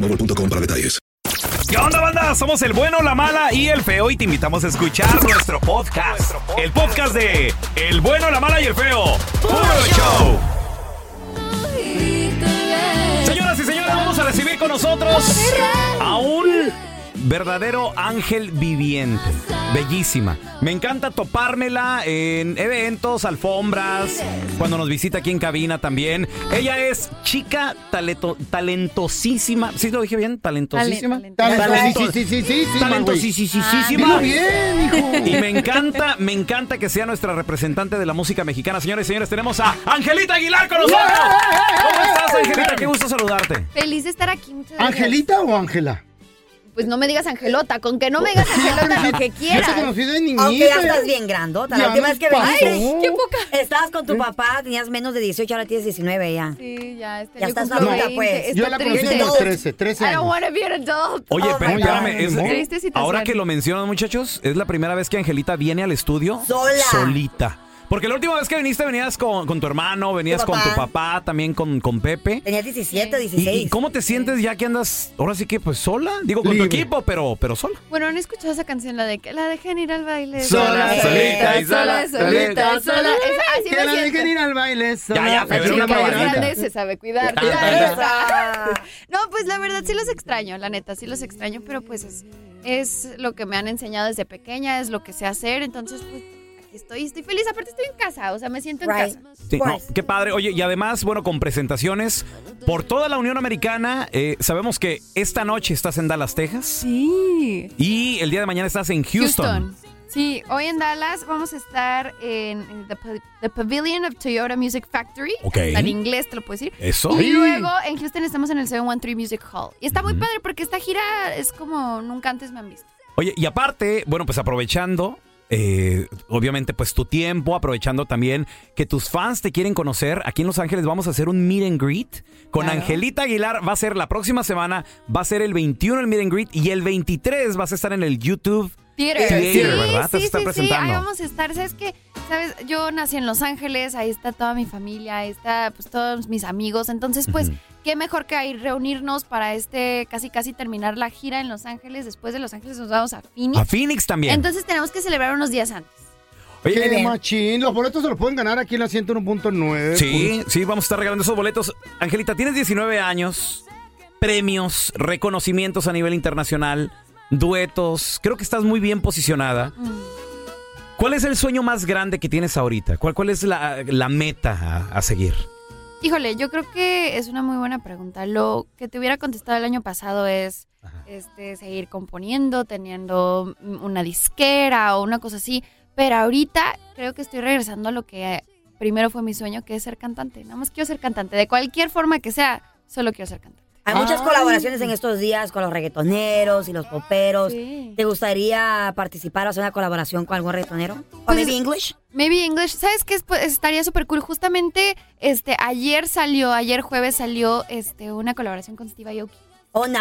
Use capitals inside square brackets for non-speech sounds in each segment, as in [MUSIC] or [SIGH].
boostmobile.com para detalles. ¿Qué onda, banda? Somos el bueno, la mala y el feo y te invitamos a escuchar nuestro podcast. El podcast de El bueno, la mala y el feo. ¡Puro show! Señoras y señores, vamos a recibir con nosotros a un verdadero ángel viviente. Bellísima. Me encanta topármela en eventos, alfombras, cuando nos visita aquí en cabina también. Ella es chica talento, talentosísima. ¿Sí lo dije bien? Talentosísima. Talentosísima. bien, hijo. Y me encanta, me encanta que sea nuestra representante de la música mexicana. Señores y señores, tenemos a Angelita Aguilar con nosotros. ¿Cómo estás, Angelita? Qué gusto saludarte. Feliz de estar aquí. Muchas gracias. ¿Angelita o Ángela? Pues no me digas Angelota, con que no me digas Angelota [LAUGHS] lo que Yo te quieras. conocí de niñita. Aunque ya estás bien grandota. La última vez que viniste, Qué poca. estabas con tu papá, tenías menos de 18, ahora tienes 19 ya. Sí, ya, este Ya estás adulta, 20, pues. está Yo la conocí triste. a los 13, 13 I don't años. want to be an adult. Oye, Oh, pero espérame, es- Triste situación. ahora que lo mencionan, muchachos, es la primera vez que Angelita viene al estudio Sola. solita. Porque la última vez que viniste venías con, con tu hermano, venías Tu con tu papá. también con, con Pepe. Tenías 17, ¿Y, 16. y cómo te sientes ya que andas, ahora sí que pues sola? Digo, con Libre. tu equipo, pero, pero sola. Bueno, ¿han escuchado esa canción? La de que la dejen ir al baile. Sola, solita y sola, sola, solita, solita. sola. Esa- Así Que la siento. dejen ir al baile. sola. ya, pero una grande se sabe cuidar. Ah, Esa. No, pues la verdad sí los extraño, la neta, sí los extraño, pero pues es, es lo que me han enseñado desde pequeña, es lo que sé hacer, entonces pues estoy, estoy feliz, aparte estoy en casa, o sea, me siento en Right. casa. Sí, no, qué padre. Oye, y además, bueno, con presentaciones por toda la Unión Americana. eh, sabemos que esta noche estás en Dallas, Texas. Sí. Y el día de mañana estás en Houston. Sí, hoy en Dallas vamos a estar en, en the, Pa- the Pavilion of Toyota Music Factory. Ok. En inglés te lo puedo decir. Eso. Y luego en Houston estamos en el 713 Music Hall. Y está muy padre porque esta gira es como nunca antes me han visto. Oye, y aparte, bueno, pues aprovechando, eh, obviamente, pues tu tiempo, aprovechando también que tus fans te quieren conocer, aquí en Los Ángeles vamos a hacer un meet and greet con Claro. Angelita Aguilar. Va a ser la próxima semana, va a ser el 21 el meet and greet y el 23 vas a estar en el YouTube. Theater. Theater, sí, Sí, sí, sí, ahí vamos a estar. ¿Sabes qué? ¿Sabes? Yo nací en Los Ángeles, ahí está toda mi familia, ahí está pues todos mis amigos. Entonces, pues, qué mejor que ahí reunirnos para este casi casi terminar la gira en Los Ángeles. Después de Los Ángeles nos vamos a Phoenix. A Phoenix también. Entonces tenemos que celebrar unos días antes. Oye, Qué bien. machín. Los boletos se los pueden ganar aquí en la 101.9. Sí, sí, vamos a estar regalando esos boletos. Angelita, tienes 19 años, premios, reconocimientos a nivel internacional, duetos. Creo que estás muy bien posicionada. ¿Cuál es el sueño más grande que tienes ahorita? ¿Cuál, cuál es la, la meta a, a seguir? Híjole, yo creo que es una muy buena pregunta. Lo que te hubiera contestado el año pasado es este, seguir componiendo, teniendo una disquera o una cosa así. Pero ahorita creo que estoy regresando a lo que primero fue mi sueño, que es ser cantante. Nada más quiero ser cantante. De cualquier forma que sea, solo quiero ser cantante. Hay muchas colaboraciones en estos días con los reggaetoneros y los poperos. Sí. ¿Te gustaría participar o hacer una colaboración con algún reggaetonero? ¿O Pues- maybe English? Maybe English. ¿Sabes qué? Es- pues, estaría súper cool. Justamente, este, ayer salió, ayer jueves salió, este, una colaboración con Steve Aoki. ¡Oh, nice!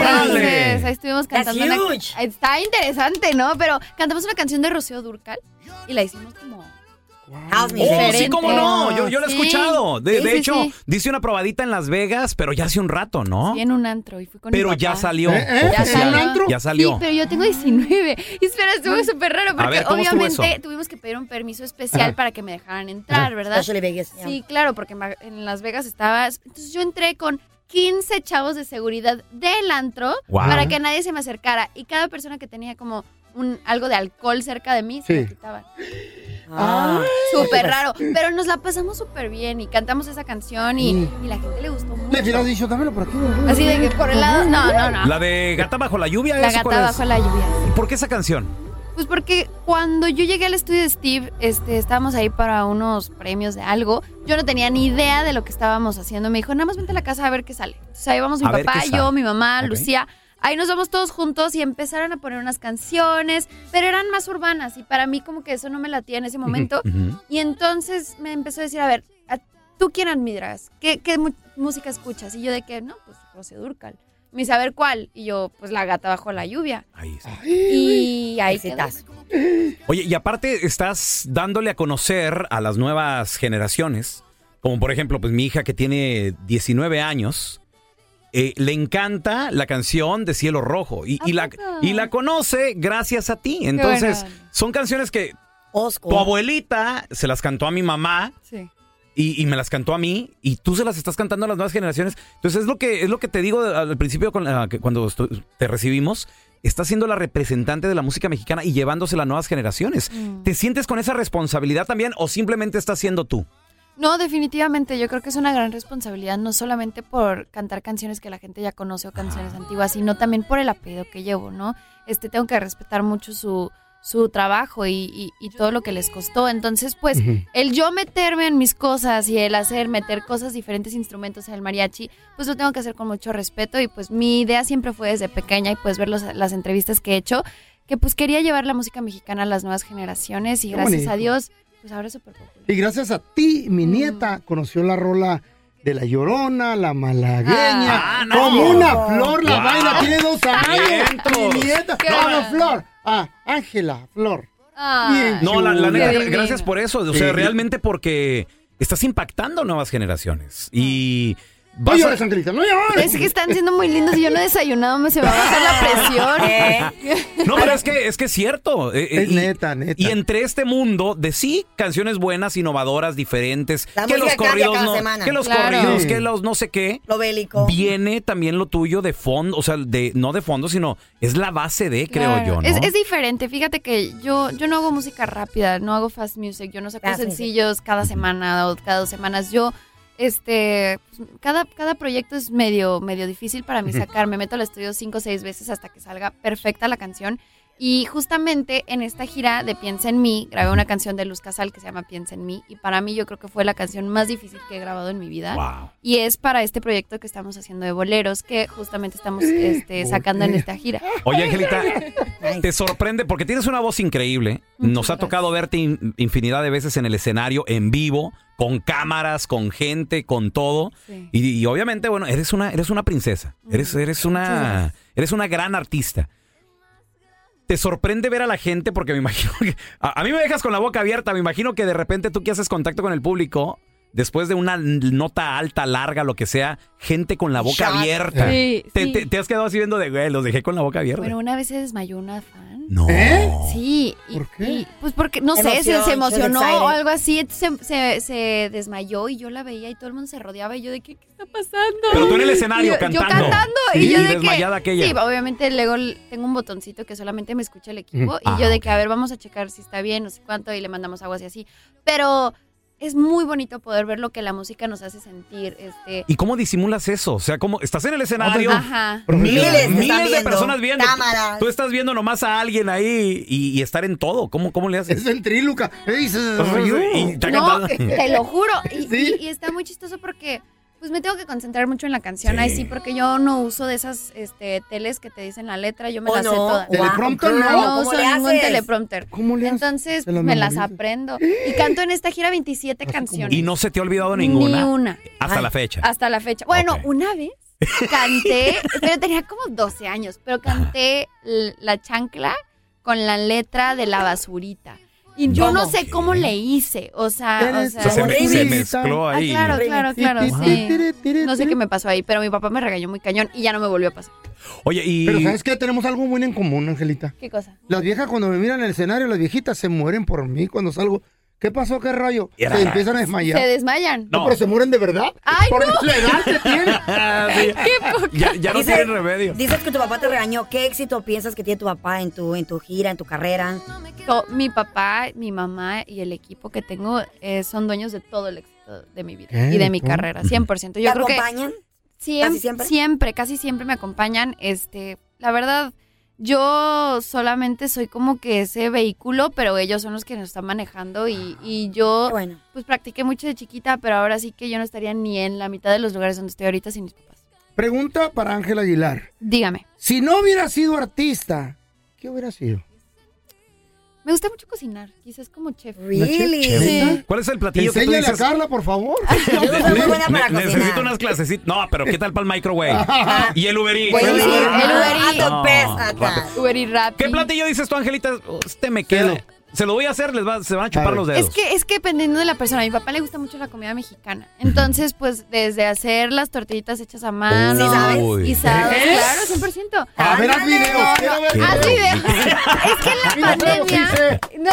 Entonces, ahí estuvimos That's cantando una... huge. Está interesante, ¿no? Pero cantamos una canción de Rocío Durcal y la hicimos como... House Oh, sí, cómo no. Yo, yo lo he Sí. escuchado. De, Sí, de sí, hecho, sí. dice una probadita en Las Vegas, pero ya hace un rato, ¿no? Sí, en un antro y fui con Pero ya salió. ¿Eh, eh? Ya ¿En salió. un antro? Ya salió. Sí, pero yo tengo 19. Y espera, estuvo súper raro porque ver, ¿cómo estuvo obviamente tuvimos que pedir un permiso especial para que me dejaran entrar, ¿verdad? Especially Vegas. Sí, claro, porque en Las Vegas estaba... Entonces yo entré con 15 chavos de seguridad del antro Wow. para que nadie se me acercara. Y cada persona que tenía como un algo de alcohol cerca de mí se lo quitaban. Ah. Súper raro. Pero nos la pasamos súper bien y cantamos esa canción y, y la gente le gustó Le mucho. hubieras dicho, dámelo por aquí. Así de que por el lado... No, no, no. La de Gata bajo la lluvia. La ¿esa cuál gata es? bajo la lluvia. ¿Y ¿Por qué esa canción? Pues porque cuando yo llegué al estudio de Steve, este, estábamos ahí para unos premios de algo. Yo no tenía ni idea de lo que estábamos haciendo. Me dijo, nada más vente a la casa a ver qué sale. Entonces ahí vamos mi A ver papá, qué yo, mi mamá, Ok. Lucía. Ahí nos vamos todos juntos y empezaron a poner unas canciones, pero eran más urbanas y para mí como que eso no me latía en ese momento. Y entonces me empezó a decir, a ver, ¿a- ¿tú quién admiras? ¿Qué, qué mu- música escuchas? Y yo de que, no, pues Rocío Durcal. Me dice, a ver, ¿cuál? Y yo, pues La Gata Bajo la Lluvia. Ahí sí. Y ahí. Exitazo. Oye, y aparte estás dándole a conocer a las nuevas generaciones, como por ejemplo, pues mi hija que tiene 19 años, eh, le encanta la canción de Cielo Rojo y, ¿A y la, y la conoce gracias a ti. Entonces, bueno. son canciones que Osco. tu abuelita se las cantó a mi mamá Sí. y, y me las cantó a mí y tú se las estás cantando a las nuevas generaciones. Entonces es lo que es lo que te digo al principio con la- que cuando te recibimos. Estás siendo la representante de la música mexicana y llevándosela a nuevas generaciones. Mm. ¿Te sientes con esa responsabilidad también o simplemente estás siendo tú? No, definitivamente. Yo creo que es una gran responsabilidad, no solamente por cantar canciones que la gente ya conoce o canciones antiguas, sino también por el apellido que llevo, ¿no? Este, tengo que respetar mucho su, su trabajo y, y- y todo lo que les costó. Entonces, pues, el yo meterme en mis cosas y el hacer, meter cosas, diferentes instrumentos en el mariachi, pues lo tengo que hacer con mucho respeto. Y pues mi idea siempre fue desde pequeña y pues ver los- las entrevistas que he hecho, que pues quería llevar la música mexicana a las nuevas generaciones y Qué gracias bonito. a Dios, pues ahora es súper popular. Y gracias a ti, mi Mm. nieta conoció la rola de la llorona, la malagueña. Ah, no. Como una flor la Wow. baila, tiene dos años. Vientos. Mi nieta. Qué No, no, bueno. Flor. Ah, Ángela, Flor. Ay. Bien. No, la, la neta, gracias por eso. O Sí. sea, realmente porque estás impactando nuevas generaciones. Y No vas a- Angelita, no llores. Es que están siendo muy lindos y yo no he desayunado, me se me va a bajar la presión. [LAUGHS] ¿Eh? No, pero es que es que es cierto. Eh, eh, Es y- neta, neta. Y entre este mundo de sí, canciones buenas, innovadoras, diferentes, La que los corridos cada no, semana. que los Claro. corridos, Sí. que los no sé qué, Lo bélico. viene también lo tuyo de fondo, o sea, de no de fondo, sino es la base de, creo Claro. yo, ¿no? Es, es diferente, fíjate que yo, yo no hago música rápida, no hago fast music, yo no saco Fast music. sencillos cada semana o cada dos semanas. Yo, este, cada, cada proyecto es medio, medio difícil para mí sacar. Me meto al estudio cinco o seis veces hasta que salga perfecta la canción. Y justamente en esta gira de Piensa en mí, grabé una canción de Luz Casal que se llama Piensa en mí. Y para mí yo creo que fue la canción más difícil que he grabado en mi vida. Wow. Y es para este proyecto que estamos haciendo de boleros, que justamente estamos este, sacando en esta gira. Oye, Angelita, te sorprende porque tienes una voz increíble. Muchas Nos ha gracias. tocado verte in- infinidad de veces en el escenario, en vivo, con cámaras, con gente, con todo. Sí. Y, y obviamente, bueno, eres una, eres una princesa. Eres, eres una, eres una gran artista. Te sorprende ver a la gente porque me imagino que. A, a mí me dejas con la boca abierta. Me imagino que de repente tú que haces contacto con el público, después de una nota alta, larga, lo que sea, gente con la boca Shot. abierta. Sí, Te, sí. te- te has quedado así viendo de, güey, los dejé con la boca abierta. Bueno, una vez se desmayó una fan. no. ¿Eh? Sí. y- ¿Por qué? y, pues porque, no sé, se, se emocionó o algo así. Se, se, se desmayó y yo la veía y todo el mundo se rodeaba y yo de, ¿qué, qué está pasando? Pero tú en el escenario yo, cantando. Yo cantando Sí, y yo y de desmayada que... aquella. Sí, obviamente luego tengo un botoncito que solamente me escucha el equipo y Ah, yo de ok. que, a ver, vamos a checar si está bien, no sé cuánto y le mandamos aguas y así. Pero es muy bonito poder ver lo que la música nos hace sentir. Este, ¿Y cómo disimulas eso? O sea, ¿cómo estás en el escenario? Ajá. Miles Miles de viendo. personas viendo. Cámaras. Tú estás viendo nomás a alguien ahí y, y estar en todo. ¿Cómo, cómo le haces? Es ventríluca. ¿Qué dices? Y está No, [LAUGHS] te lo juro. Y, Sí. y- y está muy chistoso porque pues me tengo que concentrar mucho en la canción. Ahí sí, porque yo no uso de esas este, teles que te dicen la letra, yo me Oh, las sé no. todas. Teleprompter, Wow, no. No ¿cómo uso le ningún haces? teleprompter. ¿Cómo le haces? Entonces ¿Te las me las aprendo. Y canto en esta gira 27 canciones. ¿Y no se te ha olvidado ninguna? Ni una. Hasta Ay. la fecha. Hasta la fecha. Bueno, una vez canté, pero tenía como 12 años, pero canté la chancla con la letra de la basurita. Y yo no sé cómo le hice, o sea, o sea, se, me- se mezcló Ah, ahí. claro, claro, claro, sí. No sé qué me pasó ahí, pero mi papá me regañó muy cañón y ya no me volvió a pasar. Oye, y... Pero ¿sabes qué? Tenemos algo muy en común, Angelita. ¿Qué cosa? Las viejas cuando me miran en el escenario, las viejitas se mueren por mí cuando salgo. ¿Qué pasó? ¿Qué rayo? Era- Se empiezan a desmayar. ¿Se desmayan? No, pero se mueren de verdad. ¡Ay, por no! la edad que tienen. [LAUGHS] Ah, sí. [LAUGHS] ya, ya no Dice- tienen remedio. Dices que tu papá te regañó. ¿Qué éxito piensas que tiene tu papá en tu, en tu gira, en tu carrera? To- Mi papá, mi mamá y el equipo que tengo eh, son dueños de todo el éxito de mi vida ¿Qué? y de mi carrera, 100%. ¿Te Yo creo que acompañan? Siem- ¿Casi siempre? siempre, casi siempre me acompañan. Este, la verdad, yo solamente soy como que ese vehículo, pero ellos son los que nos están manejando y, y yo bueno. pues practiqué mucho de chiquita, pero ahora sí que yo no estaría ni en la mitad de los lugares donde estoy ahorita sin mis papás. Pregunta para Ángela Aguilar. Dígame, Si no hubiera sido artista, ¿qué hubiera sido? Me gusta mucho cocinar, quizás como chef. Really? chef. Sí. ¿Cuál es el platillo que tú Enséñale a dices? Carla, por favor. [LAUGHS] Yo soy muy buena para Ne- necesito cocinar. unas clasecitas. No, pero ¿qué tal para el microwave? [LAUGHS] y el Uber Eats. Buenísimo. El Uber Eats. Ah, No, the best, rápido. Uber y Rappi. ¿Qué platillo dices tú, Angelita? Este me queda. Quedo. Se lo voy a hacer, les va- se van a chupar los dedos. Es que, es que dependiendo de la persona, a mi papá le gusta mucho la comida mexicana. Entonces, pues, desde hacer las tortillitas hechas a mano. Sí, ¿sabes? Uy. Y sabes, ¿Eh? claro, 100%. A ver, haz videos. quiero ver. Haz videos. es que en la [LAUGHS] pandemia. sé. no,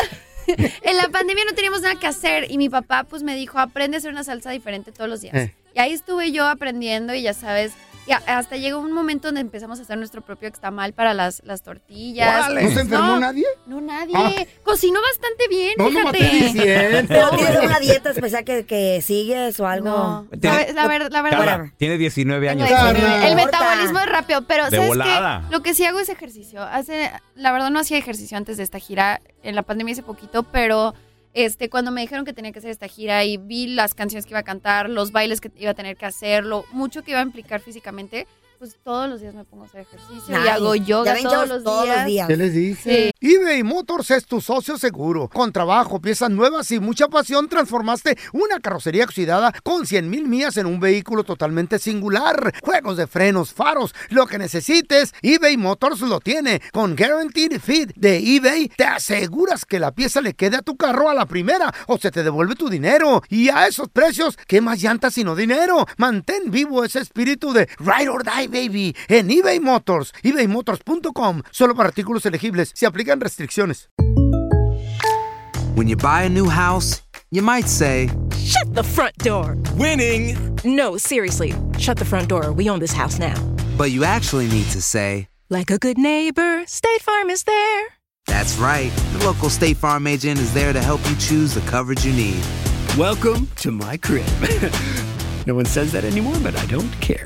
[LAUGHS] en la pandemia no teníamos nada que hacer y mi papá pues me dijo, aprende a hacer una salsa diferente todos los días. Eh. Y ahí estuve yo aprendiendo y ya sabes, y hasta llegó un momento donde empezamos a hacer nuestro propio extamal para las, las tortillas. ¿No se enfermó No, nadie? No, nadie. Ah. Cocinó bastante bien, No, fíjate. estés diciendo. ¿Pero tienes una dieta especial que, que sigues o algo? No, Tiene- la, la ver- la verdad. Tiene 19 años. Tengo Carla. 19. El metabolismo es rápido, pero De ¿sabes volada. qué? Lo que sí hago es ejercicio. Hace, la verdad no hacía ejercicio antes de esta gira, en la pandemia hace poquito, pero este cuando me dijeron que tenía que hacer esta gira y vi las canciones que iba a cantar, los bailes que iba a tener que hacer, lo mucho que iba a implicar físicamente, pues todos los días me pongo a hacer ejercicio y hago yoga ven, todos los todos días. los días. ¿Qué les dije? Sí. eBay Motors es tu socio seguro. Con trabajo, piezas nuevas y mucha pasión, transformaste una carrocería oxidada con 100 mil millas en un vehículo totalmente singular. Juegos de frenos, faros, lo que necesites, eBay Motors lo tiene. Con Guaranteed Fit de eBay, te aseguras que la pieza le quede a tu carro a la primera o se te devuelve tu dinero. Y a esos precios, ¿qué más llantas sino dinero? Mantén vivo ese espíritu de Ride or Die, baby, en eBay Motors. ebaymotors.com. Solo para artículos elegibles. Se aplican restricciones. When you buy a new house, you might say, Shut the front door. Winning. No, seriously. Shut the front door. We own this house now. but you actually need to say, Like a good neighbor, State Farm is there. That's right. The local State Farm agent is there to help you choose the coverage you need. Welcome to my crib. [LAUGHS] no one says that anymore, but I don't care.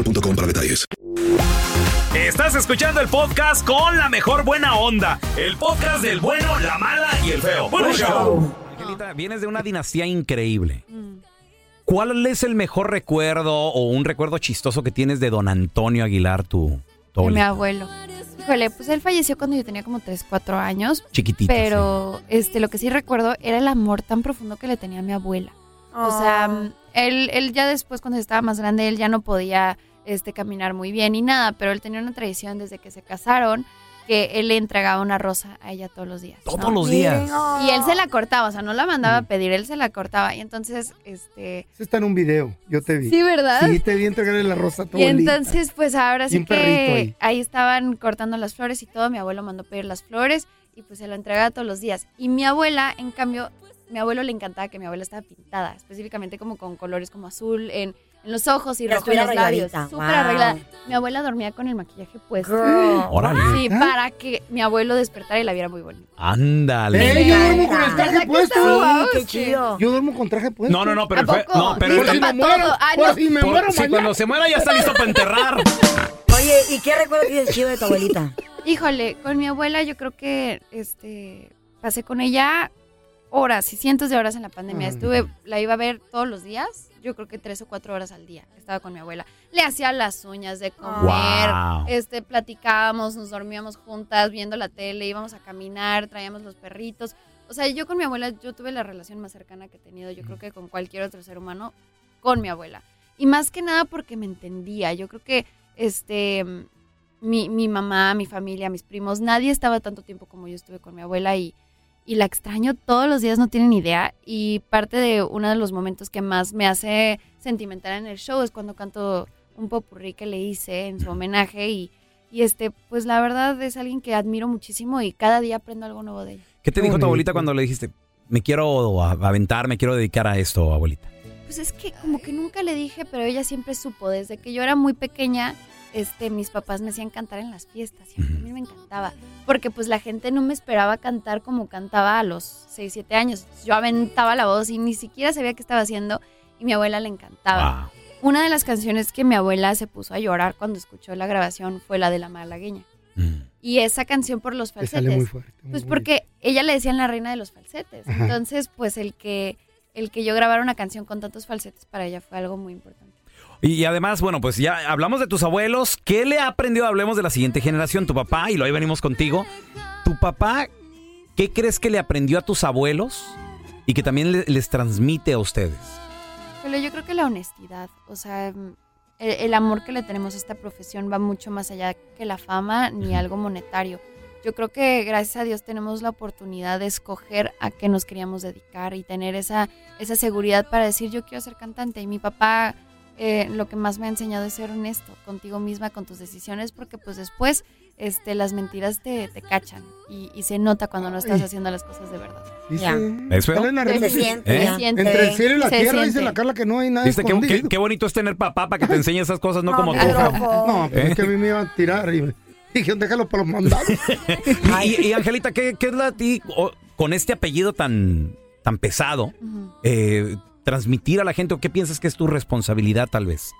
boostmobile.com para detalles. Estás escuchando el podcast con la mejor buena onda. El podcast del bueno, la mala y el feo. Bueno, show. Angelita, vienes de una dinastía increíble. ¿Cuál es el mejor recuerdo o un recuerdo chistoso que tienes de don Antonio Aguilar, tu, tu De mi abuelo. Híjole, pues él falleció cuando yo tenía como 3, 4 años. Chiquitito. Pero este, lo que sí recuerdo era el amor tan profundo que le tenía a mi abuela. O sea, mm, él, él ya después, cuando estaba más grande, él ya no podía este, caminar muy bien y nada, pero él tenía una tradición desde que se casaron que él le entregaba una rosa a ella todos los días. ¿no? Todos los días. Y él se la cortaba, o sea, no la mandaba a pedir, él se la cortaba. Y entonces, este... Eso está en un video, yo te vi. Sí, ¿verdad? Sí, te vi entregarle la rosa a tu Y abuelita. entonces, pues ahora sí que ahí. ahí. estaban cortando las flores y todo. Mi abuelo mandó pedir las flores. Y y pues se lo entregaba todos los días. Y mi abuela, en cambio, mi abuelo le encantaba que mi abuela estaba pintada, específicamente como con colores como azul en, en los ojos y rojo en los labios. Súper wow. arreglada. Mi abuela dormía con el maquillaje puesto. Girl. Órale. Sí, para que mi abuelo despertara y la viera muy bonita. Ándale. Eh, yo duermo con el ¿Verdad traje puesto. guau? qué Sí. chido. Yo duermo con traje puesto. No, no, no, pero ¿A poco? no, pero Listo el- pa' me muero, todo. Ah, por no. si me por- muero si cuando se muera ya está listo para enterrar. [LAUGHS] Oye, ¿y qué recuerdo tienes chido de tu abuelita? Híjole, con mi abuela yo creo que este pasé con ella horas y cientos de horas en la pandemia. Ah. Estuve, la iba a ver todos los días, yo creo que tres o cuatro horas al día. Estaba con mi abuela. Le hacía las uñas de comer, Wow. este, platicábamos, nos dormíamos juntas, viendo la tele, íbamos a caminar, traíamos los perritos. O sea, yo con mi abuela, yo tuve la relación más cercana que he tenido, yo creo que con cualquier otro ser humano, con mi abuela. Y más que nada porque me entendía. Yo creo que este mi, mi mamá, mi familia, mis primos, nadie estaba tanto tiempo como yo estuve con mi abuela y, y la extraño todos los días, no tienen idea. Y parte de uno de los momentos que más me hace sentimental en el show es cuando canto un popurrí que le hice en su homenaje y, y este, pues la verdad es alguien que admiro muchísimo y cada día aprendo algo nuevo de ella. ¿Qué te Qué dijo tu abuelita cuando le dijiste, me quiero aventar, me quiero dedicar a esto, abuelita? Pues es que como que nunca le dije, pero ella siempre supo. Desde que yo era muy pequeña, este, mis papás me hacían cantar en las fiestas y a mí me encantaba. Porque pues la gente no me esperaba cantar como cantaba a los 6, 7 años. Yo aventaba la voz y ni siquiera sabía qué estaba haciendo y mi abuela le encantaba. Wow. Una de las canciones que mi abuela se puso a llorar cuando escuchó la grabación fue la de La Malagueña. Mm. Y esa canción por los Te sale muy falsetes. fuerte. muy Pues bonito. porque ella le decían la reina de los falsetes. Ajá. Entonces, pues el que el que yo grabara una canción con tantos falsetes para ella fue algo muy importante. Y, y además, bueno, pues ya hablamos de tus abuelos. ¿Qué le ha aprendido? Hablemos de la siguiente generación, tu papá, y luego ahí venimos contigo. ¿Tu papá qué crees que le aprendió a tus abuelos y que también le- les transmite a ustedes? Pero yo creo que la honestidad, o sea, mm, el, el amor que le tenemos a esta profesión va mucho más allá que la fama ni algo monetario. Yo creo que gracias a Dios tenemos la oportunidad de escoger a qué nos queríamos dedicar y tener esa, esa seguridad para decir yo quiero ser cantante. Y mi papá eh, lo que más me ha enseñado es ser honesto contigo misma, con tus decisiones, porque pues después este, las mentiras te, te cachan y, y se nota cuando no estás haciendo las cosas de verdad. Sí, sí. ¿Es feo? Salen a Se relucir. siente, ¿Eh? Se siente, Entre el cielo y la se tierra dice la Carla que no hay nada ¿Viste qué, qué- escondido. qué bonito es tener papá para que te enseñe esas cosas, no, No, como tú? No, pero ¿Eh? es que a mí me iban a tirar y [LAUGHS] dijeron, déjalo para los mandados. [LAUGHS] Y, y, Angelita, ¿qué, qué es la ti con este apellido tan, tan pesado? Ujú. eh, transmitir a la gente o qué piensas que es tu responsabilidad tal vez?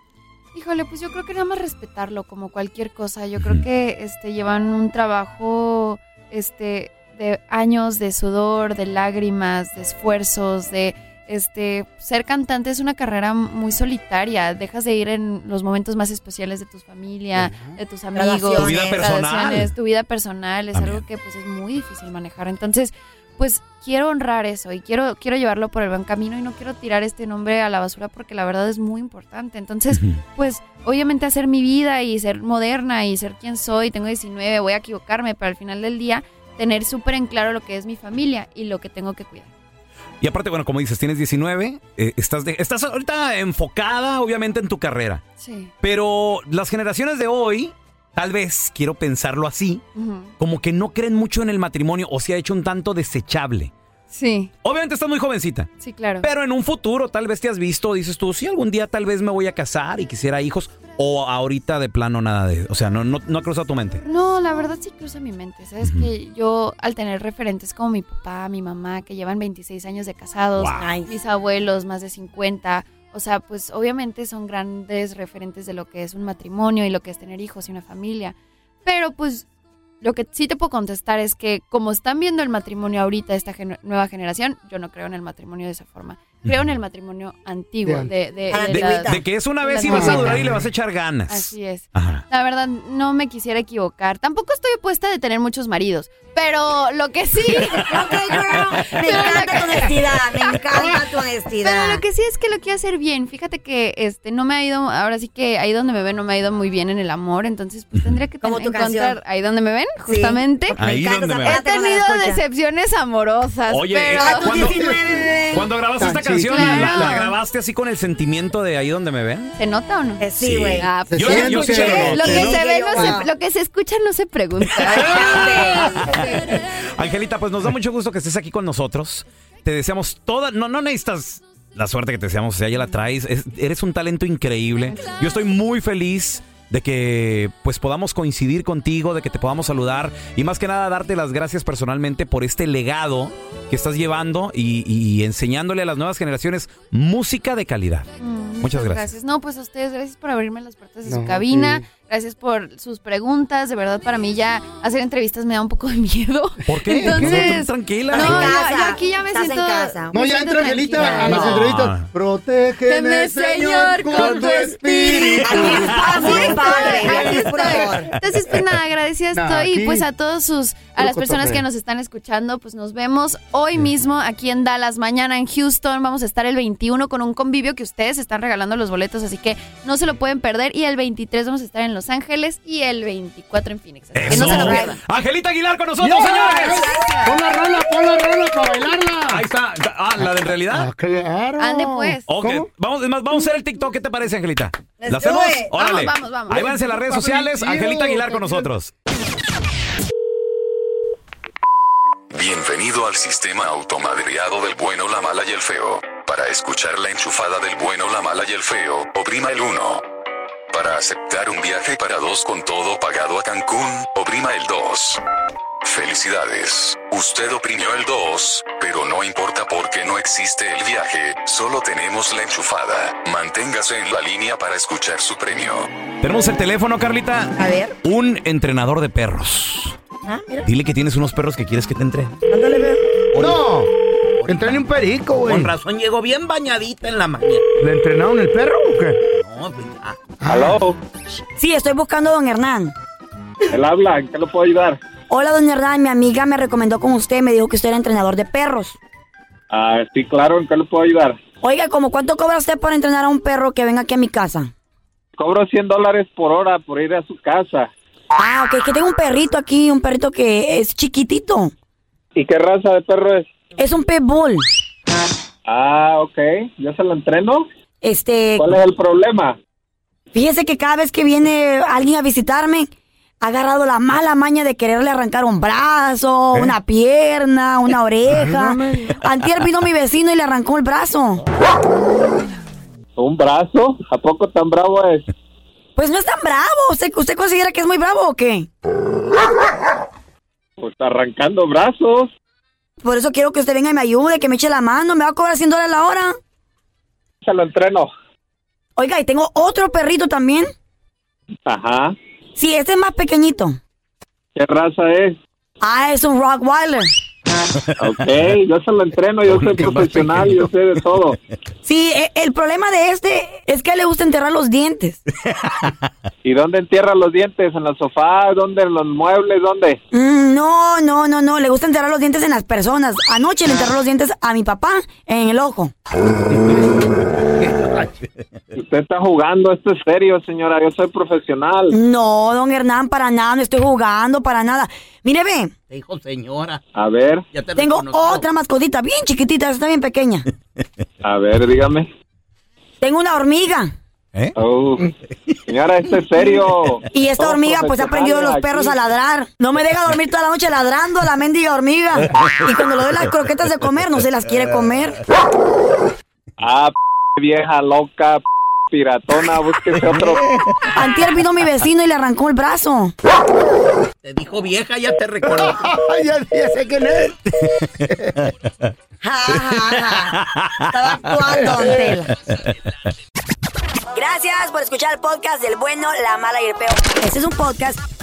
Híjole, pues yo creo que nada más respetarlo como cualquier cosa. Yo creo que este llevan un trabajo este de años de sudor, de lágrimas, de esfuerzos, de este ser cantante es una carrera muy solitaria. Dejas de ir en los momentos más especiales de tu familia, de tus amigos. Tu vida personal. tu vida personal es También. algo que pues es muy difícil manejar. Entonces, pues quiero honrar eso y quiero quiero llevarlo por el buen camino y no quiero tirar este nombre a la basura porque la verdad es muy importante. Entonces, pues obviamente hacer mi vida y ser moderna y ser quien soy, tengo 19, voy a equivocarme, pero al final del día tener súper en claro lo que es mi familia y lo que tengo que cuidar. Y aparte, bueno, como dices, tienes 19, eh, estás, de- estás ahorita enfocada obviamente en tu carrera, Sí. pero las generaciones de hoy, tal vez, quiero pensarlo así, como que no creen mucho en el matrimonio o se ha hecho un tanto desechable. Sí, Obviamente estás muy jovencita, sí, claro. pero en un futuro tal vez te has visto, dices tú, sí, algún día tal vez me voy a casar y quisiera hijos, o ahorita de plano nada de, o sea, no, no, no ha cruzado tu mente. No, la verdad sí cruza mi mente. Sabes Ujú. que yo, al tener referentes como mi papá, mi mamá, que llevan 26 años de casados, Wow. mis abuelos, más de 50, o sea, pues obviamente son grandes referentes de lo que es un matrimonio y lo que es tener hijos y una familia. Pero pues lo que sí te puedo contestar es que como están viendo el matrimonio ahorita, esta gen- nueva generación, yo no creo en el matrimonio de esa forma. Creo en el matrimonio antiguo, De de, de, la- que es una vez y vas a durar y le vas a echar ganas. Así es. Ajá. La verdad, no me quisiera equivocar. Tampoco estoy opuesta de tener muchos maridos, pero lo que sí, [LAUGHS] Ok, girl. Me [LAUGHS] encanta tu [LAUGHS] honestidad. Me encanta tu honestidad. pero lo que sí es que lo quiero hacer bien. Fíjate que este no me ha ido, ahora sí que ahí donde me ven no me ha ido muy bien en el amor, entonces pues tendría que Como encontrar canción. ahí donde me ven, justamente. Me Ahí donde me He ven. tenido decepciones amorosas, Oye, pero eh, A tus Cuando- 19, bebé. Cuando grabaste esta Tan canción claro. la, la grabaste así con el sentimiento de ahí donde me ven? ¿Se nota o no? Eh, sí, güey. Ah, pues Yo- sí. yo sí lo que se ve no Ah. se, lo que se escucha no se pregunta. [LAUGHS] Angelita, pues nos da mucho gusto que estés aquí con nosotros. Te deseamos toda. No, no necesitas la suerte que te deseamos, o sea, ya la traes. Es- eres un talento increíble. Yo estoy muy feliz de que pues podamos coincidir contigo, de que te podamos saludar y más que nada darte las gracias personalmente por este legado que estás llevando y, y enseñándole a las nuevas generaciones música de calidad. Mm, Muchas gracias. No, pues a ustedes, gracias por abrirme las puertas de No, su cabina. sí. Gracias por sus preguntas. De verdad, para mí ya hacer entrevistas me da un poco de miedo. ¿Por qué? Entonces, Tranquila. no, casa. yo aquí ya me Estás en siento. casa. No, ya entra Angelita a las No. entrevistas. Protégeme, Señor, con tu espíritu. Estoy. Entonces, pues nada, agradecida Nah, estoy. Y pues a todos sus, a las personas que nos están escuchando, pues nos vemos hoy mismo aquí en Dallas, mañana en Houston. Vamos a estar el 21 con un convivio que ustedes están regalando los boletos, así que no se lo pueden perder. Y el 23 vamos a estar en Los Ángeles y el 24 en Phoenix. Así que Eso. no se lo pierdan. Angelita Aguilar con nosotros, ¡Yeah! señores. Pon la rola, pon la rola para bailarla. Ahí está. Ah, la de en realidad. Ah, claro. Ande, pues. Ok, ¿Cómo? vamos, es más, vamos a hacer el TikTok. ¿Qué te parece, Angelita? Let's ¿La hacemos? Órale. Vamos, vamos, vamos. Ahí váyanse las redes sociales. Angelita Aguilar con nosotros. Bienvenido al sistema automadreado del bueno, la mala y el feo. Para escuchar la enchufada del bueno, la mala y el feo, oprima el 1. Para aceptar un viaje para dos con todo pagado a Cancún, oprima el 2. Felicidades, usted oprimió el 2, pero no importa porque no existe el viaje, solo tenemos la enchufada. Manténgase en la línea para escuchar su premio. Tenemos el teléfono, Carlita. A ver. Un entrenador de perros. Ah, mira. Dile que tienes unos perros que quieres que te entrenen. Ándale, ve. No. Entrene un perico, güey. Con razón llegó bien bañadita en la mañana. ¿Le entrenaron el perro o qué? No, pues ya. Aló, Sí, estoy buscando a don Hernán. él habla, ¿en qué lo puedo ayudar? Hola, don Hernán. Mi amiga me recomendó con usted. Me dijo que usted era entrenador de perros. Ah, sí, claro, ¿en qué lo puedo ayudar? Oiga, ¿cómo cuánto cobra usted por entrenar a un perro que venga aquí a mi casa? Cobro 100 dólares por hora por ir a su casa. Ah, ok, que tengo un perrito aquí, un perrito que es chiquitito. ¿Y qué raza de perro es? Es un pitbull. Ah, ok, ¿yo se lo entreno? Este, ¿Cuál es el problema? Fíjese que cada vez que viene alguien a visitarme, ha agarrado la mala maña de quererle arrancar un brazo, una pierna, una [LAUGHS] oreja. Antier vino mi vecino y le arrancó el brazo. ¿Un brazo? ¿A poco tan bravo es? Pues no es tan bravo. ¿Usted, usted considera que es muy bravo o qué? Pues arrancando brazos. Por eso quiero que usted venga y me ayude, que me eche la mano. ¿Me va a cobrar 100 dólares la hora? Se lo entreno. Oiga, y tengo otro perrito también. Ajá. Sí, este es más pequeñito. ¿Qué raza es? Ah, es un Rottweiler. [LAUGHS] Ok, yo se lo entreno, yo [LAUGHS] soy profesional, yo sé de todo. [LAUGHS] Sí, e- el problema de este es que le gusta enterrar los dientes. ¿Y dónde entierra los dientes? ¿En el sofá? ¿Dónde? ¿En los muebles? ¿Dónde? Mm, no, no, no, no. Le gusta enterrar los dientes en las personas. Anoche le enterró los dientes a mi papá en el ojo. [LAUGHS] Usted está jugando, esto es serio, señora, yo soy profesional. No, don Hernán, para nada. No estoy jugando, para nada. Mire, ve. Te dijo señora. A ver, Ya te Tengo reconoció. otra mascotita bien chiquitita, está bien pequeña. [LAUGHS] a ver, dígame. Tengo una hormiga. ¿Eh? Oh, señora, esto es serio. [LAUGHS] Y esta Somos hormiga pues ha aprendido de los perros a ladrar. No me deja dormir toda la noche ladrando la mendiga hormiga. Y cuando le doy las croquetas de comer, no se las quiere comer. Ah, p vieja loca, p [LAUGHS] piratona, búsquese otro. [LAUGHS] Antier vino mi vecino y le arrancó el brazo. Te dijo vieja, ya te reconoció. [LAUGHS] ya, ya sé quién es. Estaba actuando, Tela. Gracias por escuchar el podcast del bueno, la mala y el peor. Este es un podcast